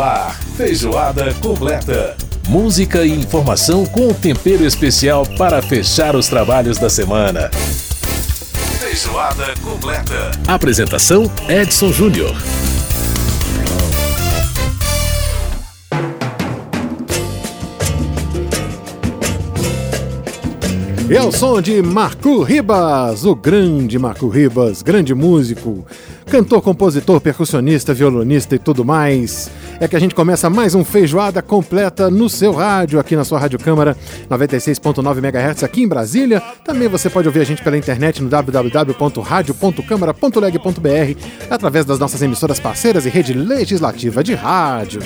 Ar, feijoada completa. Música e informação com tempero especial para fechar os trabalhos da semana. Feijoada completa. Apresentação: Edson Júnior. É o som de Marco Ribas, o grande Marco Ribas, grande músico, cantor, compositor, percussionista, violonista e tudo mais. É que a gente começa mais um feijoada completa no seu rádio, aqui na sua Rádio Câmara 96.9 MHz aqui em Brasília. Também você pode ouvir a gente pela internet no www.radio.câmara.leg.br através das nossas emissoras parceiras e rede legislativa de rádio.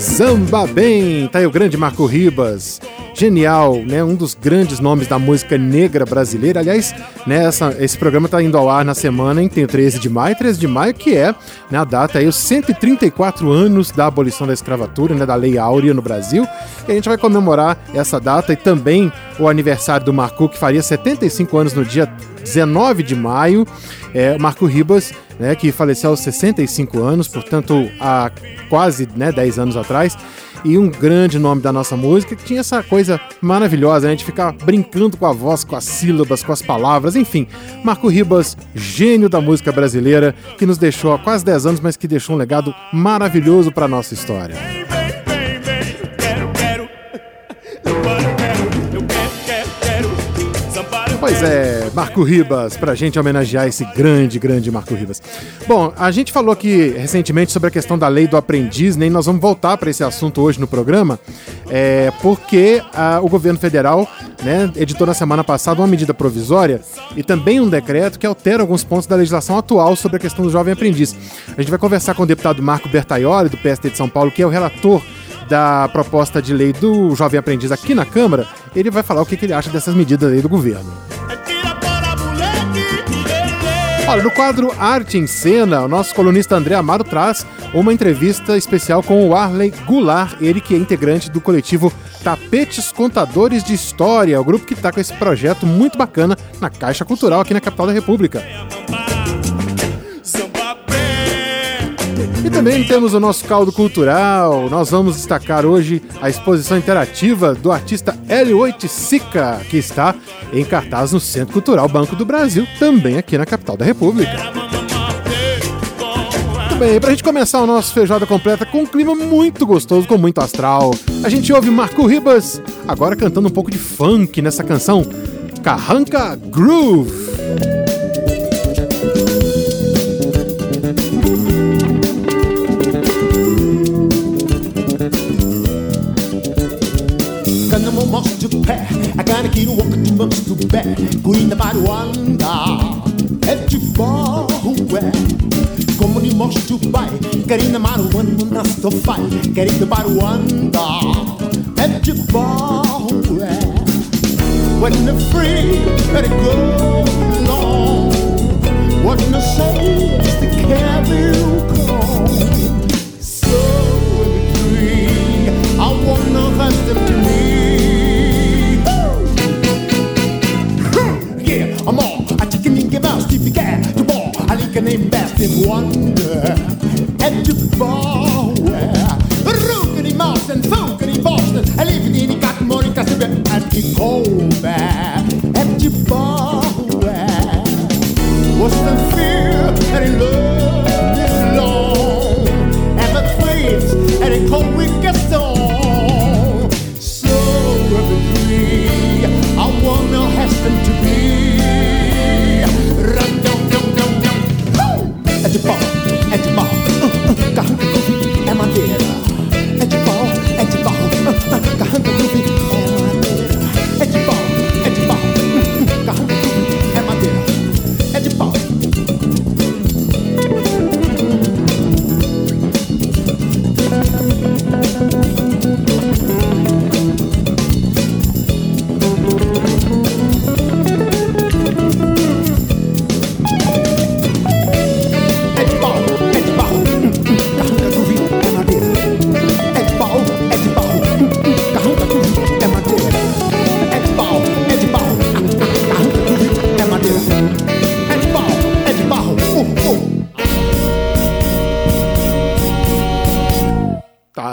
Samba Bem, tá aí o grande Marco Ribas. Genial, né? Um dos grandes nomes da música negra brasileira. Aliás, né, essa, esse programa tá indo ao ar na semana em tem o 13 de maio, 13 de maio, que é né, a data aí, os 134 anos da abolição da escravatura, né, da Lei Áurea no Brasil. E a gente vai comemorar essa data e também o aniversário do Marco, que faria 75 anos no dia 19 de maio. É, Marco Ribas, né, que faleceu aos 65 anos, portanto, há quase né, 10 anos atrás. E um grande nome da nossa música que tinha essa coisa maravilhosa, né, de ficar brincando com a voz, com as sílabas, com as palavras, enfim. Marco Ribas, gênio da música brasileira, que nos deixou há quase 10 anos, mas que deixou um legado maravilhoso para nossa história. Pois é, Marco Ribas, pra gente homenagear esse grande, grande Marco Ribas. Bom, a gente falou aqui recentemente sobre a questão da lei do aprendiz, né? E nós vamos voltar para esse assunto hoje no programa, é, porque a, o governo federal né, editou na semana passada uma medida provisória e também um decreto que altera alguns pontos da legislação atual sobre a questão do jovem aprendiz. A gente vai conversar com o deputado Marco Bertaioli, do PSD de São Paulo, que é o relator da proposta de lei do jovem aprendiz aqui na Câmara, ele vai falar o que, ele acha dessas medidas aí do governo. Olha, no quadro Arte em Cena, o nosso colunista André Amaro traz uma entrevista especial com o Arley Goulart, ele que é integrante do coletivo Tapetes Contadores de História, o grupo que está com esse projeto muito bacana na Caixa Cultural aqui na capital da República. Também temos o nosso caldo cultural. Nós vamos destacar hoje a exposição interativa do artista Hélio Oiticica, que está em cartaz no Centro Cultural Banco do Brasil, também aqui na capital da República. Bem, pra gente começar o nosso feijoada completa com um clima muito gostoso, com muito astral, a gente ouve Marco Ribas, agora cantando um pouco de funk nessa canção Carranca Groove. I gotta keep a walk too much too bad. Queen the body wonder. Let you fall away. Come on, you must to buy. Get in the matter one moon rust to fight. Get in the body wonder. Let you fall away. When the free, let it go. No. What in the say is the cabin?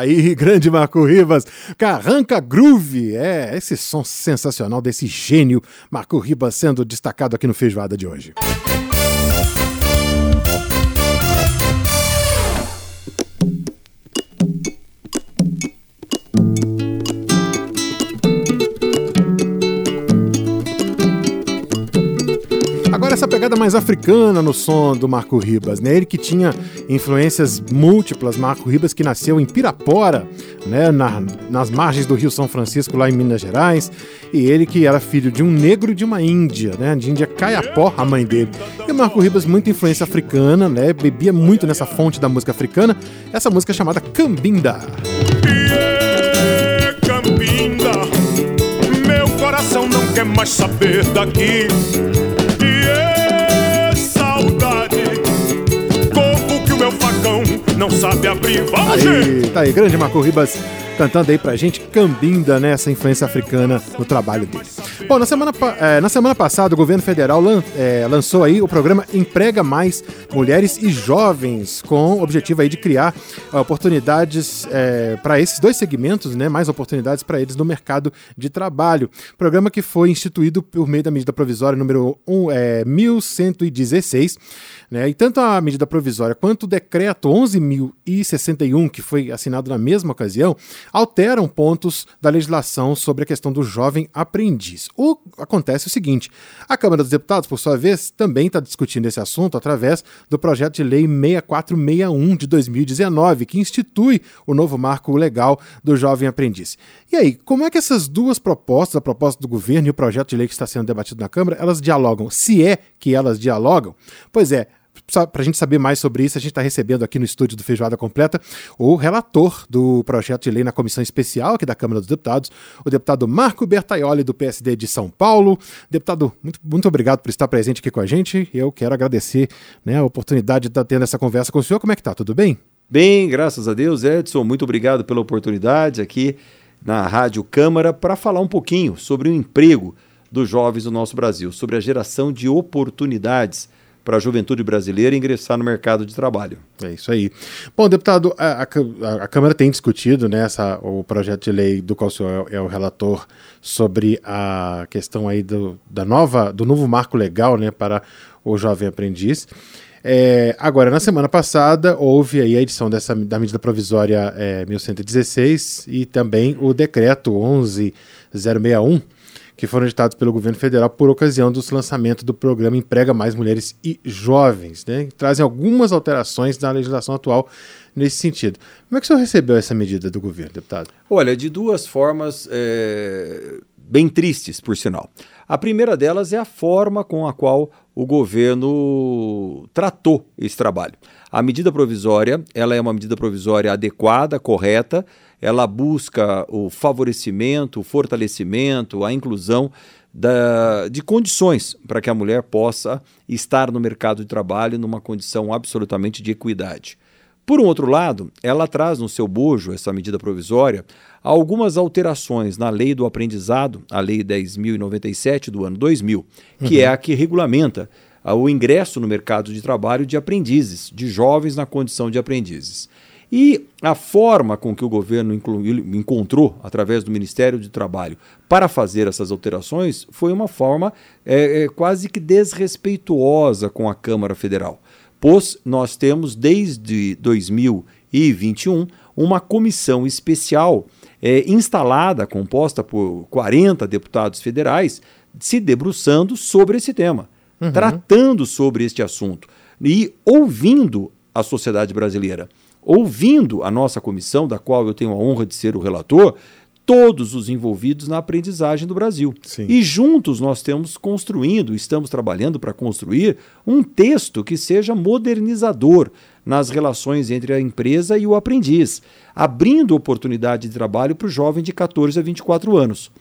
Aí, grande Marco Ribas. Carranca Groove. É, esse som sensacional desse gênio Marco Ribas sendo destacado aqui no Feijoada de hoje. Agora pegada mais africana no som do Marco Ribas, né? Ele que tinha influências múltiplas, Marco Ribas que nasceu em Pirapora, né? Na, nas margens do Rio São Francisco, lá em Minas Gerais, e ele que era filho de um negro e de uma índia, né? De índia Caiapó, a mãe dele. E o Marco Ribas, muita influência africana, né? Bebia muito nessa fonte da música africana, essa música chamada Cambinda. Yeah, Cambinda, meu coração não quer mais saber daqui. Não sabe abrir. Vamos, gente! Aí, tá aí, grande Marco Ribas cantando aí pra gente Cambinda, né? Essa influência africana no trabalho dele. Bom, na semana, eh, na semana passada, o governo federal lan- eh, lançou aí o programa Emprega Mais Mulheres e Jovens, com o objetivo aí de criar oportunidades para esses dois segmentos, né? Mais oportunidades para eles no mercado de trabalho. Programa que foi instituído por meio da medida provisória número um, eh, 1116, né? E tanto a medida provisória quanto o decreto 11.061, que foi assinado na mesma ocasião, alteram pontos da legislação sobre a questão do jovem aprendiz. O, acontece o seguinte: a Câmara dos Deputados, por sua vez, também está discutindo esse assunto através do projeto de lei 6461 de 2019, que institui o novo marco legal do jovem aprendiz. E aí, como é que essas duas propostas, a proposta do governo e o projeto de lei que está sendo debatido na Câmara, elas dialogam? Se é que elas dialogam? Pois é, para a gente saber mais sobre isso, a gente está recebendo aqui no estúdio do Feijoada Completa o relator do projeto de lei na comissão especial aqui da Câmara dos Deputados, o deputado Marco Bertaioli, do PSD de São Paulo. Deputado, muito, muito obrigado por estar presente aqui com a gente. Eu quero agradecer né, a oportunidade de estar tendo essa conversa com o senhor. Como é que tá? Tudo bem? Bem, graças a Deus, Edson. Muito obrigado pela oportunidade aqui na Rádio Câmara para falar um pouquinho sobre o emprego dos jovens do nosso Brasil, sobre a geração de oportunidades para a juventude brasileira ingressar no mercado de trabalho. É isso aí. Bom, deputado, a, a, a Câmara tem discutido né, essa, o projeto de lei do qual o senhor é, é o relator sobre a questão aí do, da nova, do novo marco legal né, para o jovem aprendiz. É, agora, na semana passada, houve aí a edição dessa, da medida provisória é, 1116 e também o decreto 11061, que foram editados pelo governo federal por ocasião do lançamento do programa Emprega Mais Mulheres e Jovens, né? Que trazem algumas alterações na legislação atual nesse sentido. Como é que o senhor recebeu essa medida do governo, deputado? Olha, de duas formas é, bem tristes, por sinal. A primeira delas é a forma com a qual o governo tratou esse trabalho. A medida provisória, ela é uma medida provisória adequada, correta, ela busca o favorecimento, o fortalecimento, a inclusão da, de condições para que a mulher possa estar no mercado de trabalho numa condição absolutamente de equidade. Por um outro lado, ela traz no seu bojo, essa medida provisória, algumas alterações na lei do aprendizado, a lei 10.097 do ano 2000, que uhum. é a que regulamenta o ingresso no mercado de trabalho de aprendizes, de jovens na condição de aprendizes. E a forma com que o governo encontrou, através do Ministério do Trabalho, para fazer essas alterações foi uma forma é, é, quase que desrespeituosa com a Câmara Federal. Pois nós temos, desde 2021, uma comissão especial é, instalada, composta por 40 deputados federais, se debruçando sobre esse tema, uhum. tratando sobre este assunto e ouvindo a sociedade brasileira ouvindo a nossa comissão, da qual eu tenho a honra de ser o relator, todos os envolvidos na aprendizagem do Brasil. Sim. E juntos nós estamos construindo, estamos trabalhando para construir um texto que seja modernizador nas relações entre a empresa e o aprendiz, abrindo oportunidade de trabalho para o jovem de 14 a 24 anos.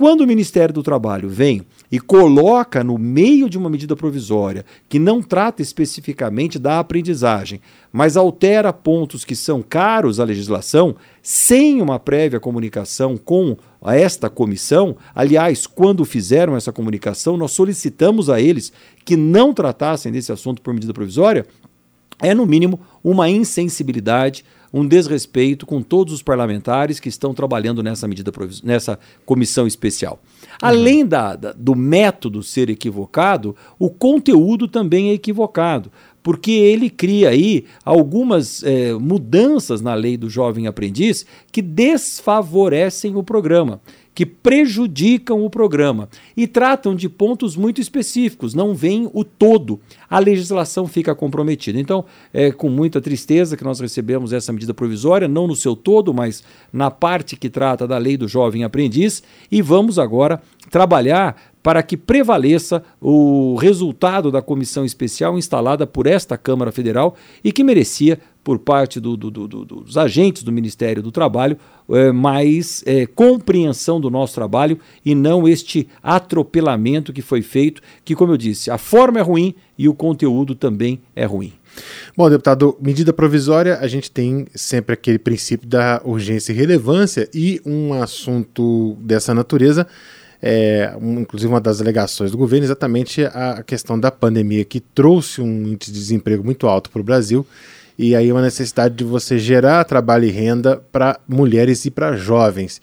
Quando o Ministério do Trabalho vem e coloca no meio de uma medida provisória que não trata especificamente da aprendizagem, mas altera pontos que são caros à legislação, sem uma prévia comunicação com esta comissão, aliás, quando fizeram essa comunicação, nós solicitamos a eles que não tratassem desse assunto por medida provisória, é, no mínimo, uma insensibilidade, um desrespeito com todos os parlamentares que estão trabalhando nessa medida nessa comissão especial. Além da, da, do método ser equivocado, o conteúdo também é equivocado porque ele cria aí algumas é, mudanças na lei do jovem aprendiz que desfavorecem o programa que prejudicam o programa e tratam de pontos muito específicos, não vem o todo. A legislação fica comprometida. Então, é com muita tristeza que nós recebemos essa medida provisória, não no seu todo, mas na parte que trata da lei do jovem aprendiz, e vamos agora trabalhar para que prevaleça o resultado da comissão especial instalada por esta Câmara Federal e que merecia, por parte do, do, do, dos agentes do Ministério do Trabalho, é, mais é, compreensão do nosso trabalho e não este atropelamento que foi feito, que, como eu disse, a forma é ruim e o conteúdo também é ruim. Bom, deputado, medida provisória, a gente tem sempre aquele princípio da urgência e relevância e um assunto dessa natureza é, um, inclusive uma das alegações do governo, exatamente a questão da pandemia, que trouxe um índice de desemprego muito alto para o Brasil, e aí uma necessidade de você gerar trabalho e renda para mulheres e para jovens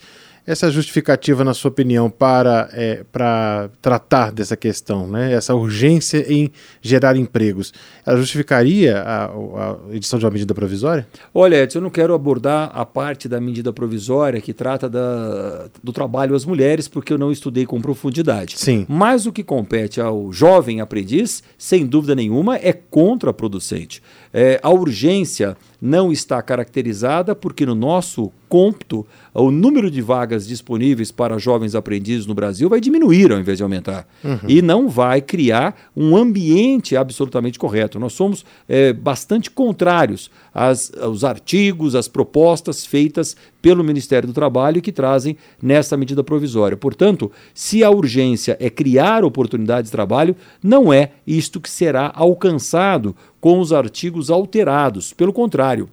essa justificativa, na sua opinião, para, é, para tratar dessa questão, né? essa urgência em gerar empregos, ela justificaria a, a, edição de uma medida provisória? Olha, Edson, eu não quero abordar a parte da medida provisória que trata da, do trabalho às mulheres, porque eu não estudei com profundidade. Sim. Mas o que compete ao jovem aprendiz, sem dúvida nenhuma, é contraproducente. É, a urgência não está caracterizada porque no nosso cômputo o número de vagas disponíveis para jovens aprendizes no Brasil vai diminuir ao invés de aumentar. Uhum. E não vai criar um ambiente absolutamente correto. Nós somos é, bastante contrários às, aos artigos, às propostas feitas pelo Ministério do Trabalho que trazem nessa medida provisória. Portanto, se a urgência é criar oportunidades de trabalho, não é isto que será alcançado com os artigos alterados. Pelo contrário,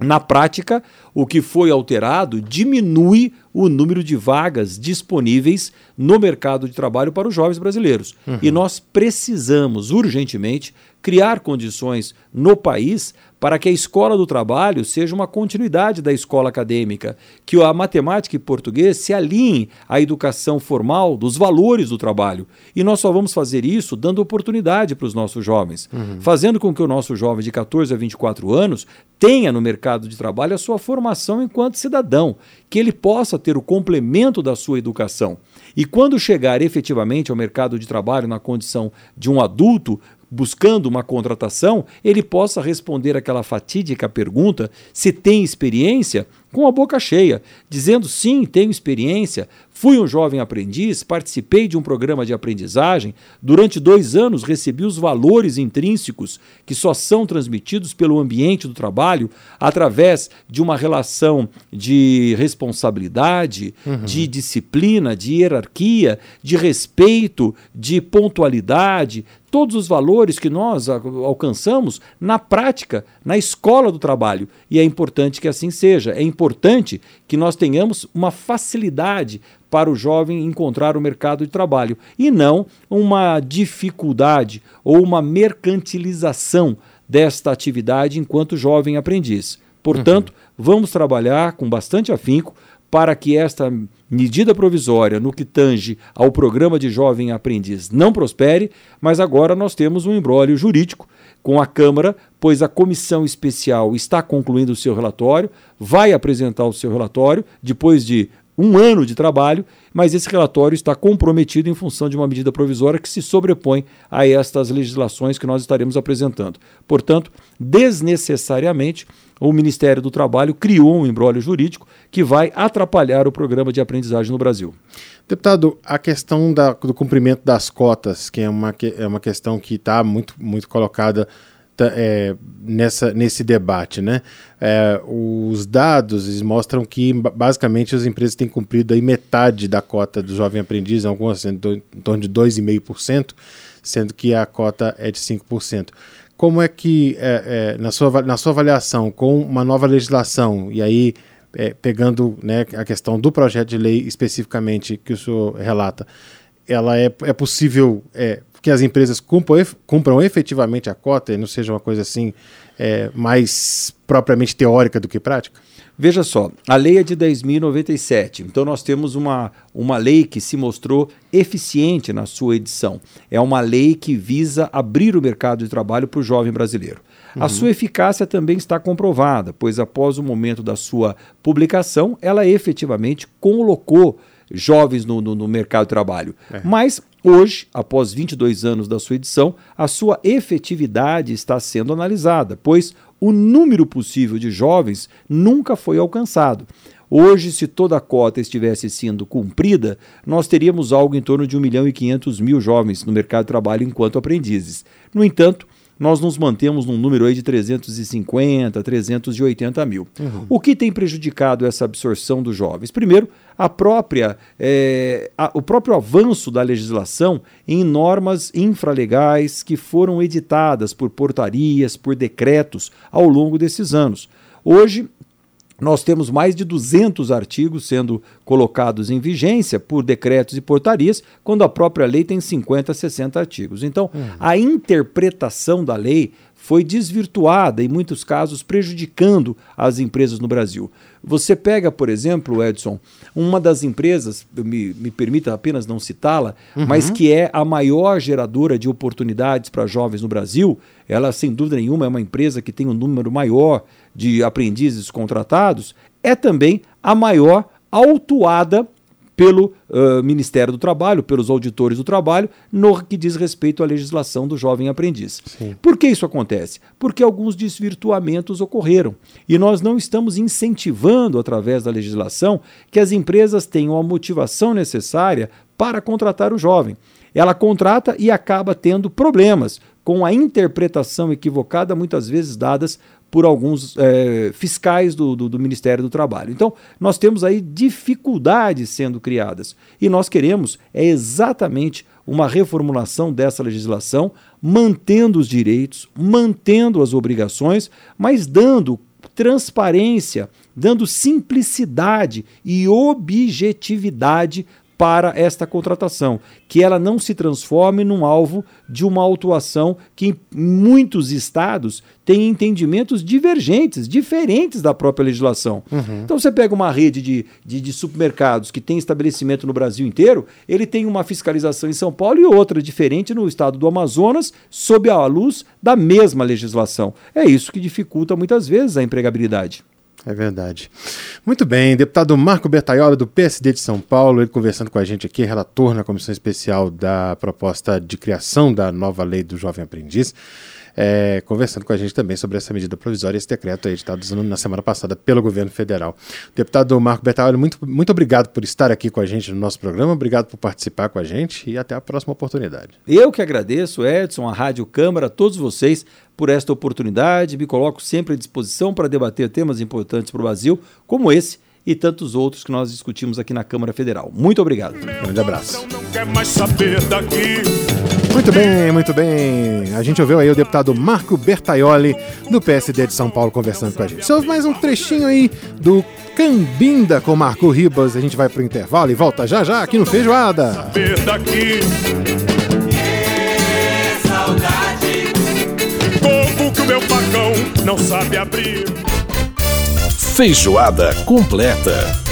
na prática, o que foi alterado diminui o número de vagas disponíveis no mercado de trabalho para os jovens brasileiros. Uhum. E nós precisamos urgentemente criar condições no país para que a escola do trabalho seja uma continuidade da escola acadêmica, que a matemática e português se alinhem à educação formal dos valores do trabalho. E nós só vamos fazer isso dando oportunidade para os nossos jovens, uhum. fazendo com que o nosso jovem de 14 a 24 anos tenha no mercado de trabalho a sua formação enquanto cidadão, que ele possa ter o complemento da sua educação. E quando chegar efetivamente ao mercado de trabalho na condição de um adulto, buscando uma contratação, ele possa responder aquela fatídica pergunta se tem experiência? com a boca cheia, dizendo sim, tenho experiência, fui um jovem aprendiz, participei de um programa de aprendizagem, durante dois anos recebi os valores intrínsecos que só são transmitidos pelo ambiente do trabalho através de uma relação de responsabilidade, uhum. de disciplina, de hierarquia, de respeito, de pontualidade, todos os valores que nós alcançamos na prática, na escola do trabalho. E é importante que assim seja. É importante que nós tenhamos uma facilidade para o jovem encontrar o mercado de trabalho e não uma dificuldade ou uma mercantilização desta atividade enquanto jovem aprendiz. Portanto, uhum. vamos trabalhar com bastante afinco para que esta medida provisória no que tange ao programa de jovem aprendiz não prospere, mas agora nós temos um embrólio jurídico com a Câmara, pois a comissão especial está concluindo o seu relatório, vai apresentar o seu relatório depois de um ano de trabalho, mas esse relatório está comprometido em função de uma medida provisória que se sobrepõe a estas legislações que nós estaremos apresentando. Portanto, desnecessariamente, o Ministério do Trabalho criou um embrólio jurídico que vai atrapalhar o programa de aprendizagem no Brasil. Deputado, a questão da, do cumprimento das cotas, que é uma, é uma questão que está muito, muito colocada é, nessa, nesse debate, né? É, os dados mostram que basicamente as empresas têm cumprido aí metade da cota do jovem aprendiz, algumas em torno de 2,5%, sendo que a cota é de 5% como é que, é, é, na, sua, na sua avaliação, com uma nova legislação, e aí é, pegando né, a questão do projeto de lei especificamente que o senhor relata, ela é, é possível é, que as empresas cumpram, cumpram efetivamente a cota e não seja uma coisa assim é, mais propriamente teórica do que prática? Veja só, a lei é de 10.097, então nós temos uma, uma lei que se mostrou eficiente na sua edição. É uma lei que visa abrir o mercado de trabalho para o jovem brasileiro. Uhum. A sua eficácia também está comprovada, pois após o momento da sua publicação, ela efetivamente colocou jovens no, no, no mercado de trabalho. É. Mas Hoje, após 22 anos da sua edição, a sua efetividade está sendo analisada, pois o número possível de jovens nunca foi alcançado. Hoje, se toda a cota estivesse sendo cumprida, nós teríamos algo em torno de 1 milhão e 500 mil jovens no mercado de trabalho enquanto aprendizes. No entanto, nós nos mantemos num número aí de 350, 380 mil. Uhum. O que tem prejudicado essa absorção dos jovens? Primeiro, a própria, é, a, o próprio avanço da legislação em normas infralegais que foram editadas por portarias, por decretos ao longo desses anos. Hoje, nós temos mais de 200 artigos sendo colocados em vigência por decretos e portarias, quando a própria lei tem 50, 60 artigos. Então, uhum. a interpretação da lei foi desvirtuada, em muitos casos prejudicando as empresas no Brasil. Você pega, por exemplo, Edson, uma das empresas, me, me permita apenas não citá-la, uhum. mas que é a maior geradora de oportunidades para jovens no Brasil, ela sem dúvida nenhuma é uma empresa que tem um número maior de aprendizes contratados, é também a maior autuada pelo uh, Ministério do Trabalho, pelos auditores do trabalho, no que diz respeito à legislação do jovem aprendiz. Sim. Por que isso acontece? Porque alguns desvirtuamentos ocorreram e nós não estamos incentivando, através da legislação, que as empresas tenham a motivação necessária para contratar o jovem. Ela contrata e acaba tendo problemas com a interpretação equivocada, muitas vezes dadas por alguns é, fiscais do, do, do, Ministério do Trabalho. Então, nós temos aí dificuldades sendo criadas. E nós queremos é exatamente uma reformulação dessa legislação, mantendo os direitos, mantendo as obrigações, mas dando transparência, dando simplicidade e objetividade para esta contratação, que ela não se transforme num alvo de uma autuação que em muitos estados tem entendimentos divergentes, diferentes da própria legislação. Uhum. Então você pega uma rede de, de, de, supermercados que tem estabelecimento no Brasil inteiro, ele tem uma fiscalização em São Paulo e outra diferente no estado do Amazonas, sob a luz da mesma legislação. É isso que dificulta muitas vezes a empregabilidade. É verdade. Muito bem, deputado Marco Bertaiola, do PSD de São Paulo, ele conversando com a gente aqui, relator na comissão especial da proposta de criação da nova lei do jovem aprendiz é, conversando com a gente também sobre essa medida provisória, esse decreto editado na semana passada pelo governo federal. Deputado Marco Bertalho, muito, muito obrigado por estar aqui com a gente no nosso programa, obrigado por participar com a gente e até a próxima oportunidade. Eu que agradeço, Edson, a Rádio Câmara, a todos vocês por esta oportunidade, me coloco sempre à disposição para debater temas importantes para o Brasil, como esse e tantos outros que nós discutimos aqui na Câmara Federal. Muito obrigado. Um grande abraço. Muito bem, muito bem. A gente ouviu aí o deputado Marco Bertaioli, do PSD de São Paulo, conversando com a gente. Você ouve mais um trechinho aí do Cambinda com Marco Ribas. A gente vai pro intervalo e volta já já aqui no Feijoada. Meu facão não sabe abrir. Feijoada completa.